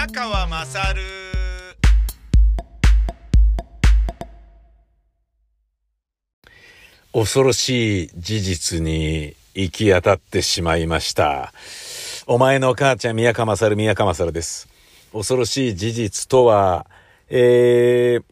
宮川まさる恐ろしい事実に行き当たってしまいました。お前の母ちゃん宮川勝宮川勝です。恐ろしい事実とは、えー、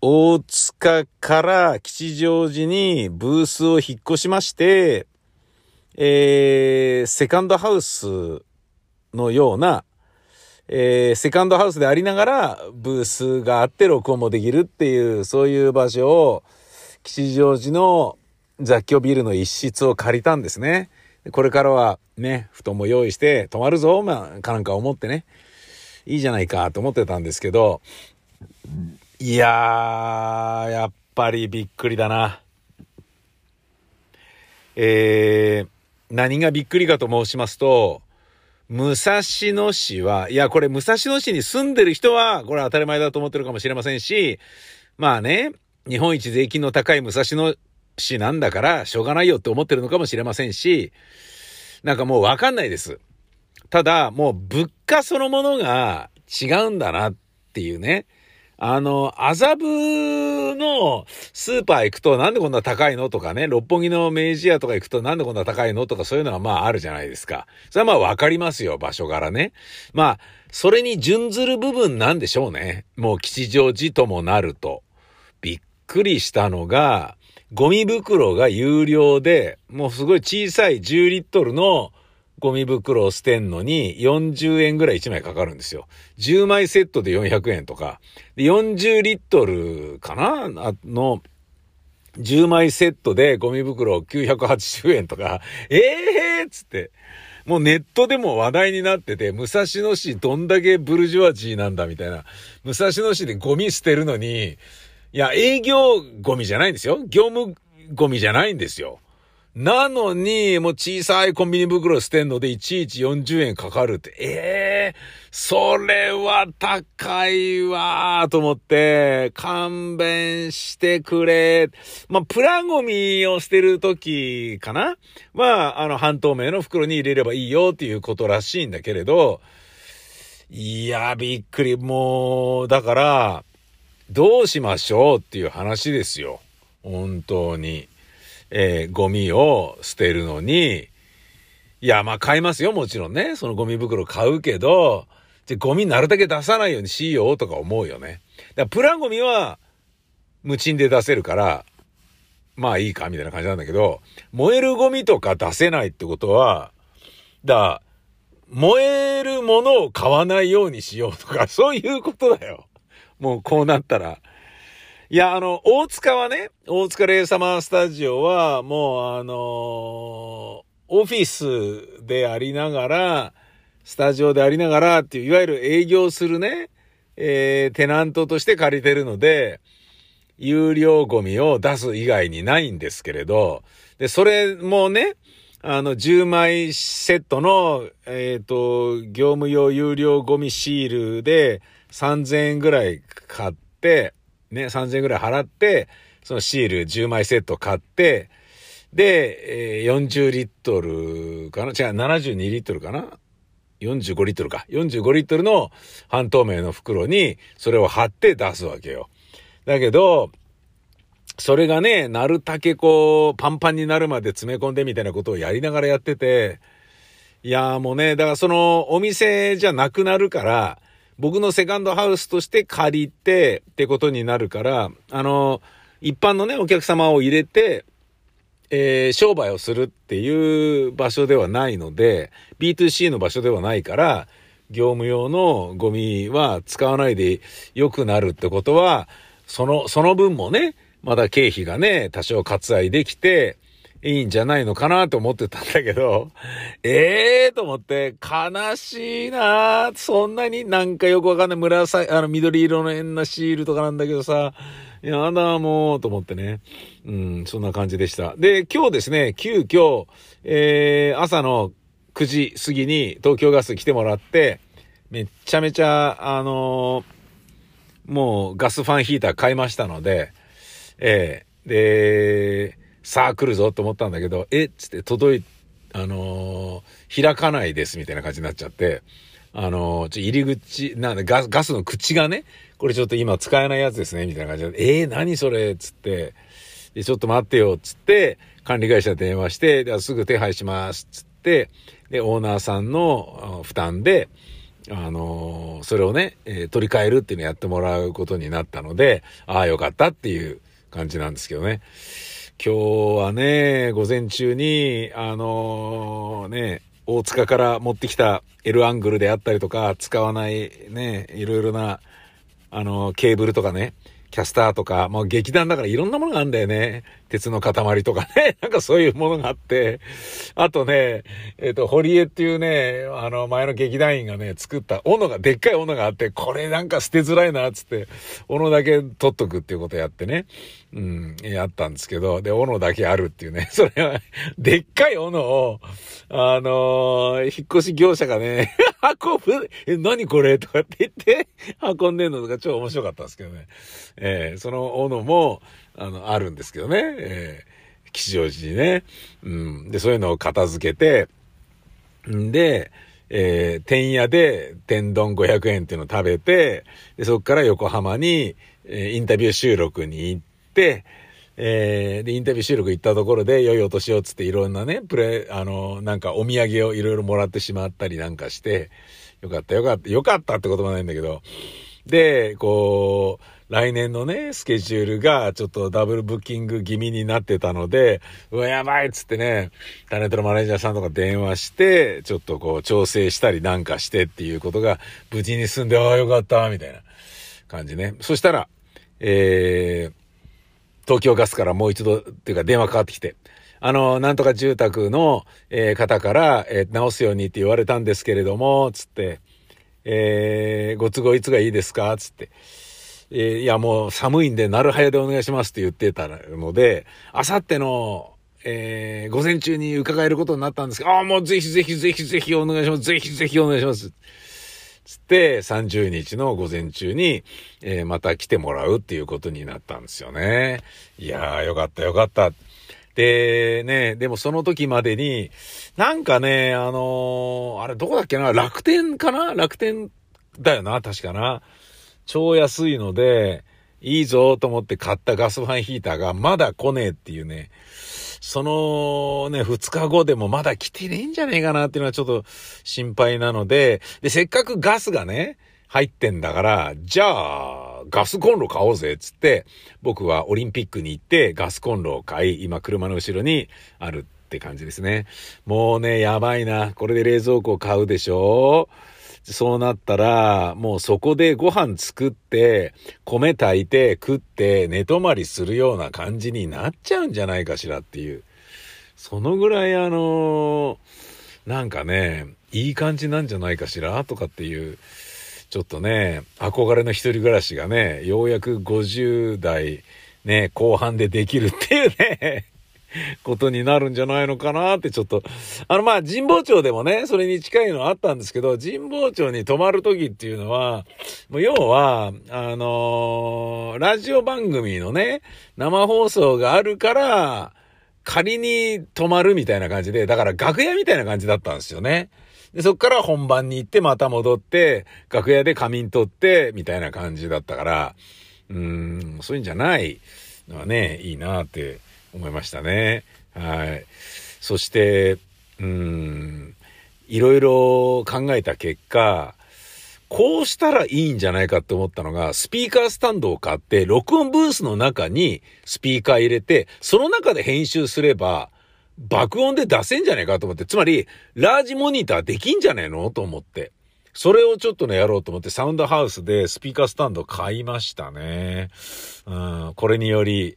大塚から吉祥寺にブースを引っ越しまして、えー、セカンドハウスのような、えー、セカンドハウスでありながら、ブースがあって録音もできるっていう、そういう場所を、吉祥寺の雑居ビルの一室を借りたんですね。これからはね、布団も用意して泊まるぞ、まあ、かなんか思ってね、いいじゃないかと思ってたんですけど、いやー、やっぱりびっくりだな。えー、何がびっくりかと申しますと、武蔵野市は、いや、これ武蔵野市に住んでる人は、これ当たり前だと思ってるかもしれませんし、まあね、日本一税金の高い武蔵野市なんだから、しょうがないよって思ってるのかもしれませんし、なんかもうわかんないです。ただ、もう物価そのものが違うんだなっていうね。あの、麻布のスーパー行くとなんでこんな高いのとかね、六本木の明治屋とか行くとなんでこんな高いのとかそういうのはまああるじゃないですか。それはまあわかりますよ、場所からね。まあ、それに準ずる部分なんでしょうね。もう吉祥寺ともなると。びっくりしたのが、ゴミ袋が有料で、もうすごい小さい10リットルのゴミ袋を捨てんのに40円ぐらい1枚かかるんですよ。10枚セットで400円とか。で40リットルかな？あの、10枚セットでゴミ袋980円とか、え えーっつって。もうネットでも話題になってて、武蔵野市どんだけブルジョワジーなんだみたいな。武蔵野市でゴミ捨てるのに、いや、営業ゴミじゃないんですよ。業務ゴミじゃないんですよ。なのに、もう小さいコンビニ袋捨てんのでいちいち40円かかるって。ええー、それは高いわーと思って、勘弁してくれ。まあ、プラゴミを捨てるときかなは、あの、半透明の袋に入れればいいよっていうことらしいんだけれど、いや、びっくり。もう、だから、どうしましょうっていう話ですよ。本当に。えー、ゴミを捨てるのに、いや、まあ買いますよ、もちろんね。そのゴミ袋買うけど、じゃゴミなるだけ出さないようにしようとか思うよね。だプラゴミは、無賃で出せるから、まあいいか、みたいな感じなんだけど、燃えるゴミとか出せないってことは、だ燃えるものを買わないようにしようとか、そういうことだよ。もうこうなったら。いや、あの、大塚はね、大塚レイサマースタジオは、もうあのー、オフィスでありながら、スタジオでありながらっていう、いわゆる営業するね、えー、テナントとして借りてるので、有料ゴミを出す以外にないんですけれど、で、それもね、あの、10枚セットの、えっ、ー、と、業務用有料ゴミシールで3000円ぐらい買って、ね、3000円ぐらい払って、そのシール10枚セット買って、で、えー、40リットルかな？違う、72リットルかな ?45 リットルか。45リットルの半透明の袋にそれを貼って出すわけよ。だけど、それがね、なるたけこう、パンパンになるまで詰め込んでみたいなことをやりながらやってて、いやーもうね、だからそのお店じゃなくなるから、僕のセカンドハウスとして借りてってことになるから、あの、一般のね、お客様を入れて、えー、商売をするっていう場所ではないので、B2C の場所ではないから、業務用のゴミは使わないで良くなるってことは、その、その分もね、まだ経費がね、多少割愛できて、いいんじゃないのかなと思ってたんだけど、え えー、と思って、悲しいなそんなになんかよくわかんない紫、あの緑色の変なシールとかなんだけどさ、やだもう、と思ってね。うん、そんな感じでした。で、今日ですね、急遽、えー、朝の9時過ぎに東京ガス来てもらって、めっちゃめちゃ、あのー、もうガスファンヒーター買いましたので、えー、で、さあ来るぞと思ったんだけど、えっつって届い、あのー、開かないですみたいな感じになっちゃって、あの、ちょ、入り口、なんでガス、ガスの口がね、これちょっと今使えないやつですね、みたいな感じで、えー、何それつって、で、ちょっと待ってよ、つって、管理会社に電話して、ですぐ手配します、つって、で、オーナーさんの負担で、あのー、それをね、えー、取り替えるっていうのをやってもらうことになったので、ああ、よかったっていう感じなんですけどね。今日はね、午前中に、あのー、ね、大塚から持ってきた L アングルであったりとか、使わないね、いろいろな、あのケーブルとかね、キャスターとか、もう劇団だからいろんなものがあるんだよね。鉄の塊とかね。なんかそういうものがあって。あとね、えっ、ー、と、堀江っていうね、あの、前の劇団員がね、作った斧が、でっかい斧があって、これなんか捨てづらいな、つって、斧だけ取っとくっていうことやってね。うん、やったんですけど、で、斧だけあるっていうね。それは、でっかい斧を、あのー、引っ越し業者がね、運ぶ、え、何これ？とかって言って、運んでんのとか超面白かったんですけどね。えー、その斧も、あの、あるんですけどね。えー、吉祥寺にね。うん。で、そういうのを片付けて、んで、えー、天屋で天丼500円っていうのを食べて、で、そこから横浜に、えー、インタビュー収録に行って、えー、で、インタビュー収録行ったところで、良いお年をつっていろんなね、プレ、あの、なんかお土産をいろいろもらってしまったりなんかして、よかったよかった、よかったってこともないんだけど、で、こう、来年のね、スケジュールがちょっとダブルブッキング気味になってたので、うわ、やばいっつってね、タレントのマネージャーさんとか電話して、ちょっとこう調整したりなんかしてっていうことが無事に済んで、ああ、よかった、みたいな感じね。そしたら、えー、東京ガスからもう一度、っていうか電話かかってきて、あの、なんとか住宅の、えー、方から、えー、直すようにって言われたんですけれども、つって、えー、ご都合いつがいいですか？つって。えー、いやもう寒いんで、なるはやでお願いしますって言ってたので、あさっての、えー、午前中に伺えることになったんですけど、ああ、もうぜひぜひぜひぜひお願いします。ぜひぜひお願いします。つって、30日の午前中に、えー、また来てもらうっていうことになったんですよね。いやー、よかったよかった。で、ね、でもその時までに、なんかね、あのー、あれどこだっけな？楽天かな？楽天だよな、確かな。超安いので、いいぞと思って買ったガスファンヒーターがまだ来ねえっていうね、そのね、二日後でもまだ来てねえんじゃねえかなっていうのはちょっと心配なので、で、せっかくガスがね、入ってんだから、じゃあ、ガスコンロ買おうぜ、つって、僕はオリンピックに行ってガスコンロを買い、今車の後ろにあるって感じですね。もうね、やばいな。これで冷蔵庫を買うでしょ？そうなったら、もうそこでご飯作って、米炊いて食って寝泊まりするような感じになっちゃうんじゃないかしらっていう。そのぐらいあのなんかね、いい感じなんじゃないかしら？とかっていう、ちょっとね、憧れの一人暮らしがね、ようやく50代ね、後半でできるっていうね ことになるんじゃないのかなってちょっと、あのまあ神保町でもね、それに近いのはあったんですけど、神保町に泊まる時っていうのは、もう要は、あのー、ラジオ番組のね、生放送があるから、仮に泊まるみたいな感じで、だから楽屋みたいな感じだったんですよね。で、そっから本番に行ってまた戻って、楽屋で仮眠取って、みたいな感じだったから、うーん、そういうんじゃないのはね、いいなって思いましたね。はい。そして、うん、いろいろ考えた結果、こうしたらいいんじゃないかって思ったのが、スピーカースタンドを買って、録音ブースの中にスピーカー入れて、その中で編集すれば、爆音で出せんじゃねえかと思って、つまり、ラージモニターできんじゃねえのと思って。それをちょっとね、やろうと思って、サウンドハウスでスピーカースタンド買いましたね。うん、これにより、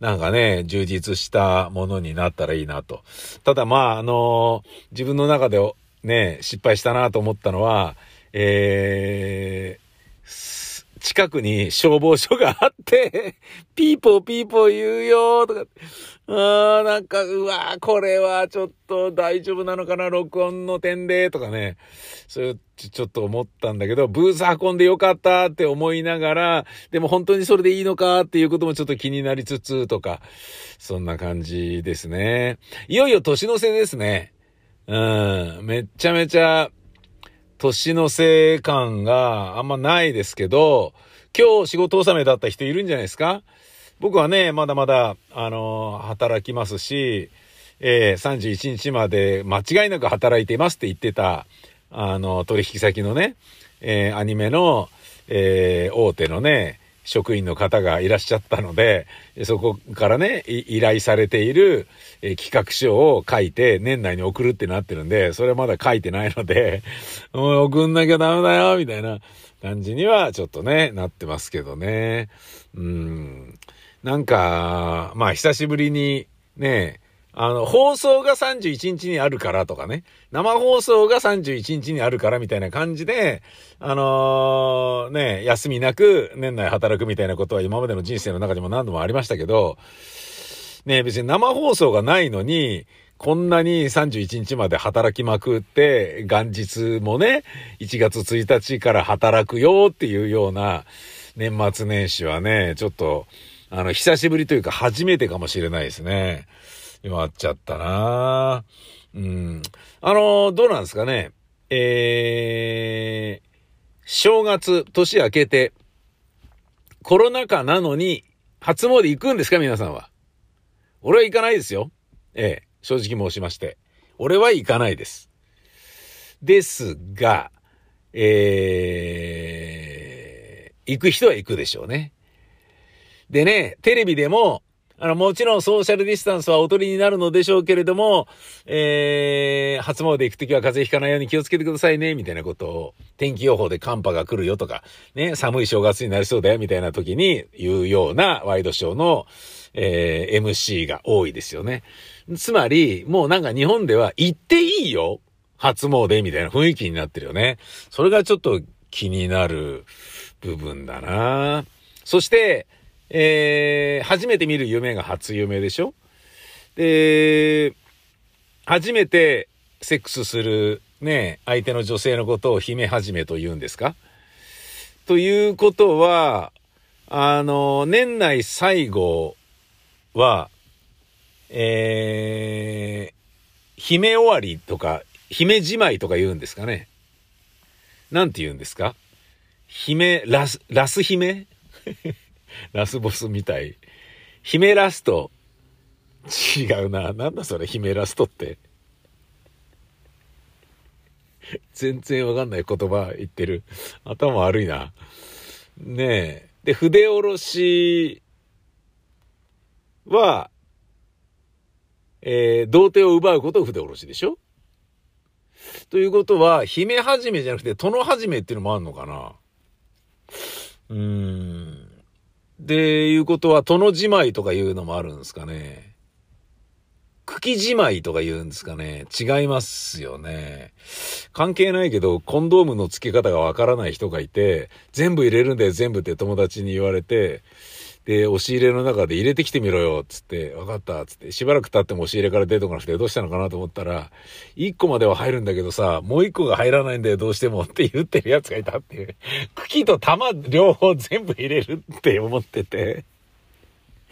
なんかね、充実したものになったらいいなと。ただまあ、あのー、自分の中でね、失敗したなと思ったのは、えー、近くに消防署があって、ピーポーピーポー言うよとか、あーなんか、うわーこれはちょっと大丈夫なのかな、録音の点で、とかね。そういう、ちょっと思ったんだけど、ブース運んでよかったって思いながら、でも本当にそれでいいのかっていうこともちょっと気になりつつ、とか、そんな感じですね。いよいよ年の瀬ですね。うん、めっちゃめちゃ、年のせい感があんまないですけど、今日仕事納めだった人いるんじゃないですか？僕はね、まだまだ、あのー、働きますし、えー、31日まで間違いなく働いていますって言ってた、あの、取引先のね、えー、アニメの、えー、大手のね、職員の方がいらっしゃったので、そこからね、依頼されている、企画書を書いて年内に送るってなってるんで、それはまだ書いてないので、もう送んなきゃダメだよ、みたいな感じにはちょっとね、なってますけどね。うん。なんか、まあ久しぶりにね、あの、放送が31日にあるからとかね、生放送が31日にあるからみたいな感じで、あのー、ね、休みなく年内働くみたいなことは今までの人生の中にも何度もありましたけど、ね、別に生放送がないのに、こんなに31日まで働きまくって、元日もね、1月1日から働くよっていうような年末年始はね、ちょっと、あの、久しぶりというか初めてかもしれないですね。今あっちゃったなうん。あの、どうなんですかね。えー、正月、年明けて、コロナ禍なのに、初詣行くんですか皆さんは。俺は行かないですよ。ええ、正直申しまして。俺は行かないです。ですが、えー、行く人は行くでしょうね。でね、テレビでも、あの、もちろんソーシャルディスタンスはおとりになるのでしょうけれども、えー、初詣行くときは風邪ひかないように気をつけてくださいね、みたいなことを、天気予報で寒波が来るよとか、ね、寒い正月になりそうだよ、みたいな時に言うようなワイドショーの、えー、MC が多いですよね。つまり、もうなんか日本では行っていいよ初詣みたいな雰囲気になってるよね。それがちょっと気になる部分だなそして、えー、初めて見る夢が初夢でしょ？で、初めてセックスするね、相手の女性のことを姫始めと言うんですか？ということは、あの、年内最後は、えー、姫終わりとか、姫じまいとか言うんですかね？なんて言うんですか？姫、ラス、ラス姫ラスボスみたい。姫ラスト。違うな。なんだそれ、姫ラストって。全然わかんない言葉言ってる。頭悪いな。ねえ。で、筆下ろしは、えー、童貞を奪うことを筆下ろしでしょ？ということは、姫始めじゃなくて、殿始めっていうのもあるのかな？うーん。で、いうことは、殿じまいとかいうのもあるんですかね。茎じまいとか言うんですかね。違いますよね。関係ないけど、コンドームの付け方がわからない人がいて、全部入れるんだよ、全部って友達に言われて、で、押し入れの中で入れてきてみろよ、つって、分かった、つって、しばらく経っても押し入れから出てこなくて、どうしたのかなと思ったら、1個までは入るんだけどさ、もう1個が入らないんだよ、どうしてもって言ってるやつがいたっていう。茎と玉両方全部入れるって思ってて。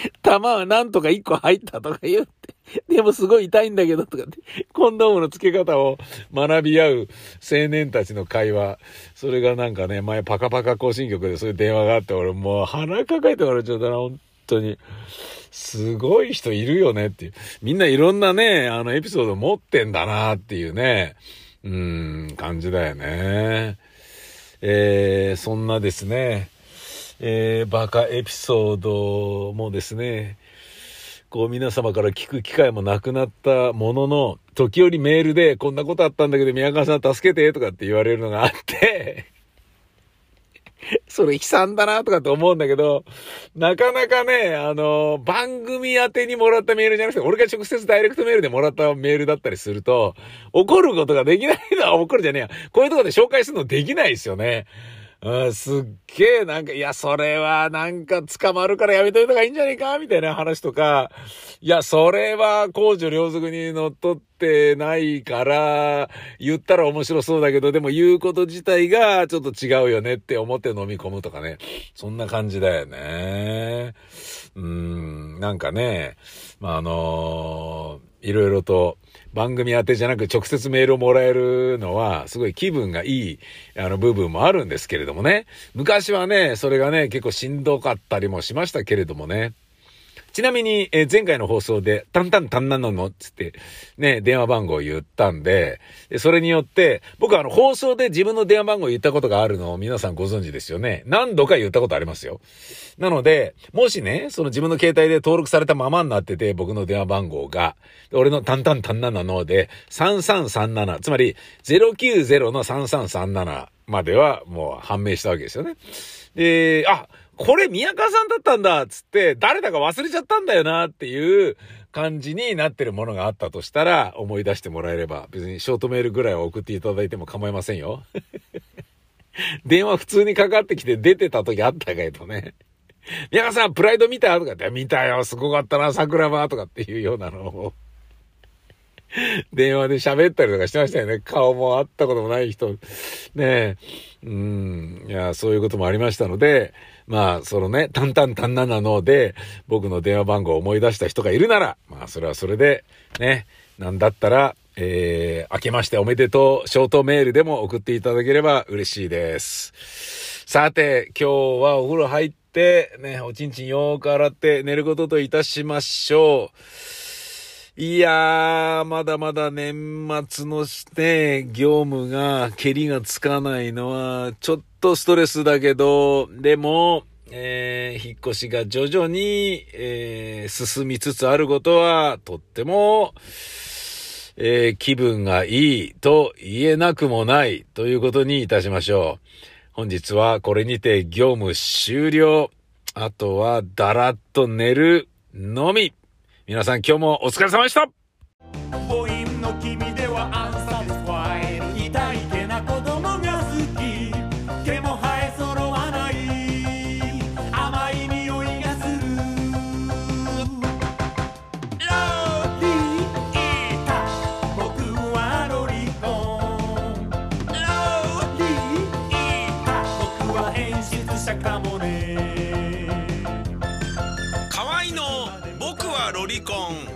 玉はなんとか一個入ったとか言って。でもすごい痛いんだけどとかって。コンドームの付け方を学び合う青年たちの会話。それがなんかね、前パカパカ更新曲でそういう電話があって、俺もう鼻抱えて笑っちゃったな、本当に。すごい人いるよねっていう。みんないろんなね、あのエピソード持ってんだなっていうね、うん、感じだよね。えー、そんなですね。えー、バカエピソードもですね、こう皆様から聞く機会もなくなったものの、時折メールでこんなことあったんだけど宮川さん助けてとかって言われるのがあって それ悲惨だなとかって思うんだけど、なかなかね、あの、番組宛てにもらったメールじゃなくて、俺が直接ダイレクトメールでもらったメールだったりすると、怒ることができないのは怒るじゃねえや。こういうとこで紹介するのできないですよね。うん、すっげえなんか、いや、それはなんか捕まるからやめといた方がいいんじゃねえかみたいな話とか、いや、それは公序良俗にのっとってないから、言ったら面白そうだけど、でも言うこと自体がちょっと違うよねって思って飲み込むとかね。そんな感じだよね。うん、なんかね、まあ、あのーいろいろと番組宛てじゃなく直接メールをもらえるのは、すごい気分がいい、あの部分もあるんですけれどもね。昔はね、それがね、結構しんどかったりもしましたけれどもね。ちなみに、えー、前回の放送で、タンタンタンナノの、つって、ね、電話番号を言ったんで、それによって、僕はあの、放送で自分の電話番号を言ったことがあるのを皆さんご存知ですよね。何度か言ったことありますよ。なので、もしね、その自分の携帯で登録されたままになってて、僕の電話番号が、俺のタンタンタンナナので、3337、つまり、090の3337まではもう判明したわけですよね。で、あ、これ宮川さんだったんだっつって、誰だか忘れちゃったんだよなっていう感じになってるものがあったとしたら、思い出してもらえれば、別にショートメールぐらいは送っていただいても構いませんよ。電話普通にかかってきて出てた時あったけどね。宮川さん、プライド見た？とかって、見たよ、すごかったな、桜庭とかっていうようなのを。電話で喋ったりとかしてましたよね。顔も会ったこともない人。ねえ。うん。いや、そういうこともありましたので、まあ、そのね、タンタンタンナなので、僕の電話番号を思い出した人がいるなら、まあ、それはそれで、ね、なんだったら、えー、明けましておめでとう、ショートメールでも送っていただければ嬉しいです。さて、今日はお風呂入って、ね、おちんちんよーく洗って寝ることといたしましょう。いやー、まだまだ年末のして業務が、蹴りがつかないのは、ちょっとストレスだけど、でも、えー、引っ越しが徐々に、えー、進みつつあることは、とっても、えー、気分がいいと言えなくもないということにいたしましょう。本日はこれにて業務終了。あとはだらっと寝るのみ。皆さん今日もお疲れ様でした。